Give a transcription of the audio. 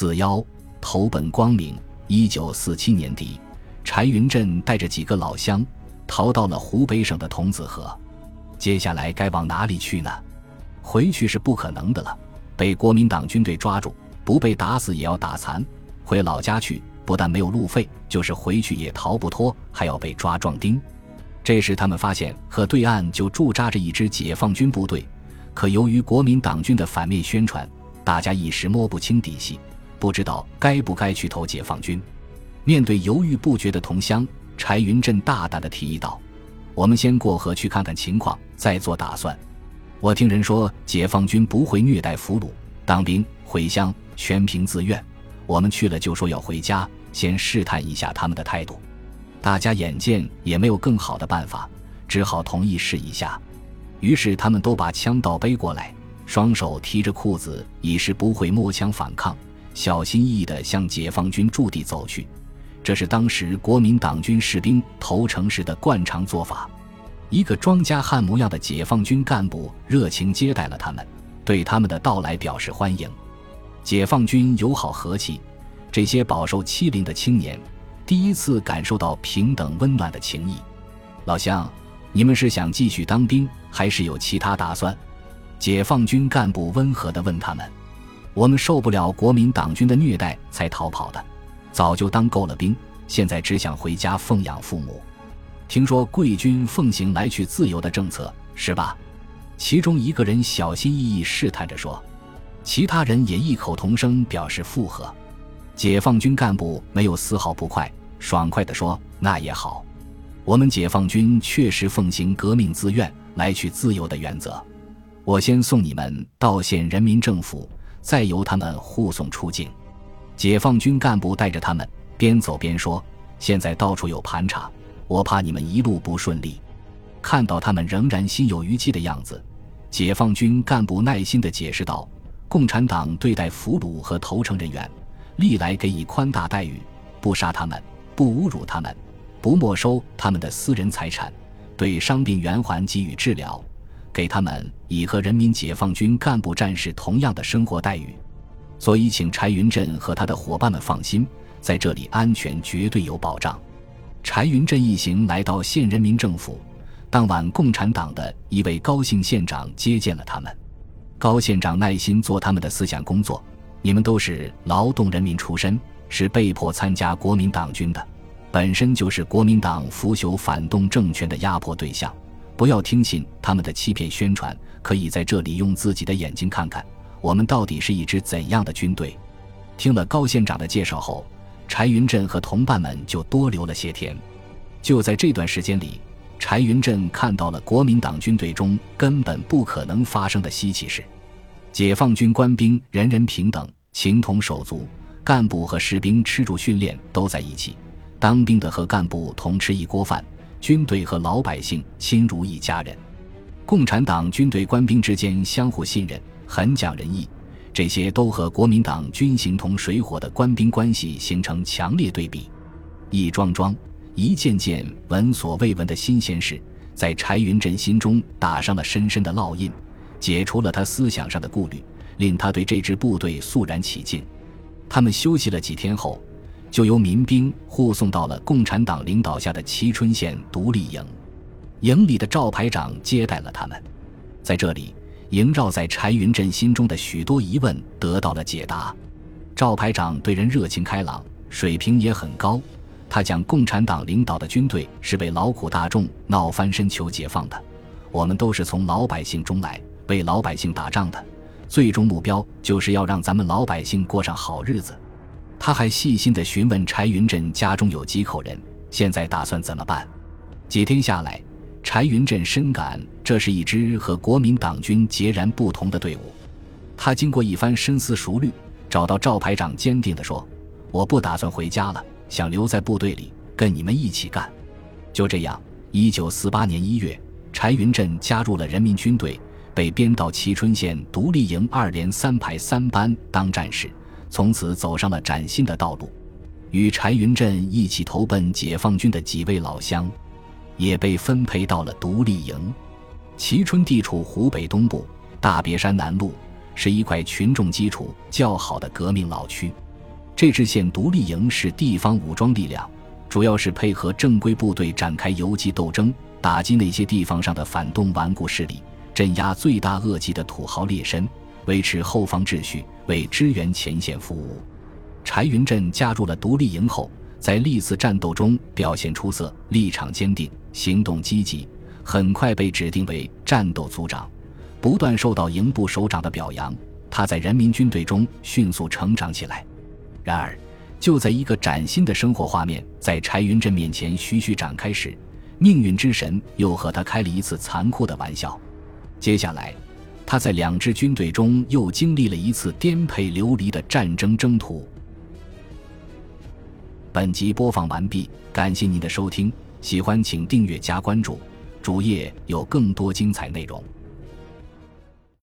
四幺投奔光明。一九四七年底，柴云振带着几个老乡逃到了湖北省的桐梓河。接下来该往哪里去呢？回去是不可能的了，被国民党军队抓住，不被打死也要打残。回老家去，不但没有路费，就是回去也逃不脱，还要被抓壮丁。这时他们发现河对岸就驻扎着一支解放军部队，可由于国民党军的反面宣传，大家一时摸不清底细。不知道该不该去投解放军。面对犹豫不决的同乡，柴云振大胆地提议道：“我们先过河去看看情况，再做打算。我听人说，解放军不会虐待俘虏，当兵回乡全凭自愿。我们去了就说要回家，先试探一下他们的态度。”大家眼见也没有更好的办法，只好同意试一下。于是他们都把枪倒背过来，双手提着裤子，以示不会摸枪反抗。小心翼翼地向解放军驻地走去，这是当时国民党军士兵投诚时的惯常做法。一个庄稼汉模样的解放军干部热情接待了他们，对他们的到来表示欢迎。解放军友好和气，这些饱受欺凌的青年第一次感受到平等温暖的情谊。老乡，你们是想继续当兵，还是有其他打算？解放军干部温和地问他们。我们受不了国民党军的虐待才逃跑的，早就当够了兵，现在只想回家奉养父母。听说贵军奉行来去自由的政策，是吧？其中一个人小心翼翼试探着说，其他人也异口同声表示附和。解放军干部没有丝毫不快，爽快地说：“那也好，我们解放军确实奉行革命自愿、来去自由的原则。我先送你们到县人民政府。”再由他们护送出境，解放军干部带着他们边走边说：“现在到处有盘查，我怕你们一路不顺利。”看到他们仍然心有余悸的样子，解放军干部耐心地解释道：“共产党对待俘虏和投诚人员，历来给予宽大待遇，不杀他们，不侮辱他们，不没收他们的私人财产，对伤病员还给予治疗。”给他们以和人民解放军干部战士同样的生活待遇，所以请柴云振和他的伙伴们放心，在这里安全绝对有保障。柴云振一行来到县人民政府，当晚共产党的一位高姓县长接见了他们。高县长耐心做他们的思想工作。你们都是劳动人民出身，是被迫参加国民党军的，本身就是国民党腐朽反动政权的压迫对象。不要听信他们的欺骗宣传，可以在这里用自己的眼睛看看，我们到底是一支怎样的军队。听了高县长的介绍后，柴云振和同伴们就多留了些天。就在这段时间里，柴云振看到了国民党军队中根本不可能发生的稀奇事：解放军官兵人人平等，情同手足，干部和士兵吃住训练都在一起，当兵的和干部同吃一锅饭。军队和老百姓亲如一家人，共产党军队官兵之间相互信任，很讲仁义，这些都和国民党军形同水火的官兵关系形成强烈对比。一桩桩、一件件闻所未闻的新鲜事，在柴云振心中打上了深深的烙印，解除了他思想上的顾虑，令他对这支部队肃然起敬。他们休息了几天后。就由民兵护送到了共产党领导下的蕲春县独立营，营里的赵排长接待了他们。在这里，萦绕在柴云振心中的许多疑问得到了解答。赵排长对人热情开朗，水平也很高。他讲，共产党领导的军队是为劳苦大众闹翻身求解放的，我们都是从老百姓中来，为老百姓打仗的，最终目标就是要让咱们老百姓过上好日子。他还细心地询问柴云振家中有几口人，现在打算怎么办？几天下来，柴云振深感这是一支和国民党军截然不同的队伍。他经过一番深思熟虑，找到赵排长，坚定地说：“我不打算回家了，想留在部队里跟你们一起干。”就这样，一九四八年一月，柴云振加入了人民军队，被编到蕲春县独立营二连三排三班当战士。从此走上了崭新的道路，与柴云振一起投奔解放军的几位老乡，也被分配到了独立营。蕲春地处湖北东部，大别山南麓，是一块群众基础较好的革命老区。这支县独立营是地方武装力量，主要是配合正规部队展开游击斗争，打击那些地方上的反动顽固势力，镇压罪大恶极的土豪劣绅，维持后方秩序，为支援前线服务。柴云振加入了独立营后，在历次战斗中表现出色，立场坚定，行动积极，很快被指定为战斗组长，不断受到营部首长的表扬。他在人民军队中迅速成长起来。然而，就在一个崭新的生活画面在柴云振面前徐徐展开时，命运之神又和他开了一次残酷的玩笑。接下来，他在两支军队中又经历了一次颠沛流离的战争征途。本集播放完毕，感谢您的收听，喜欢请订阅加关注，主页有更多精彩内容。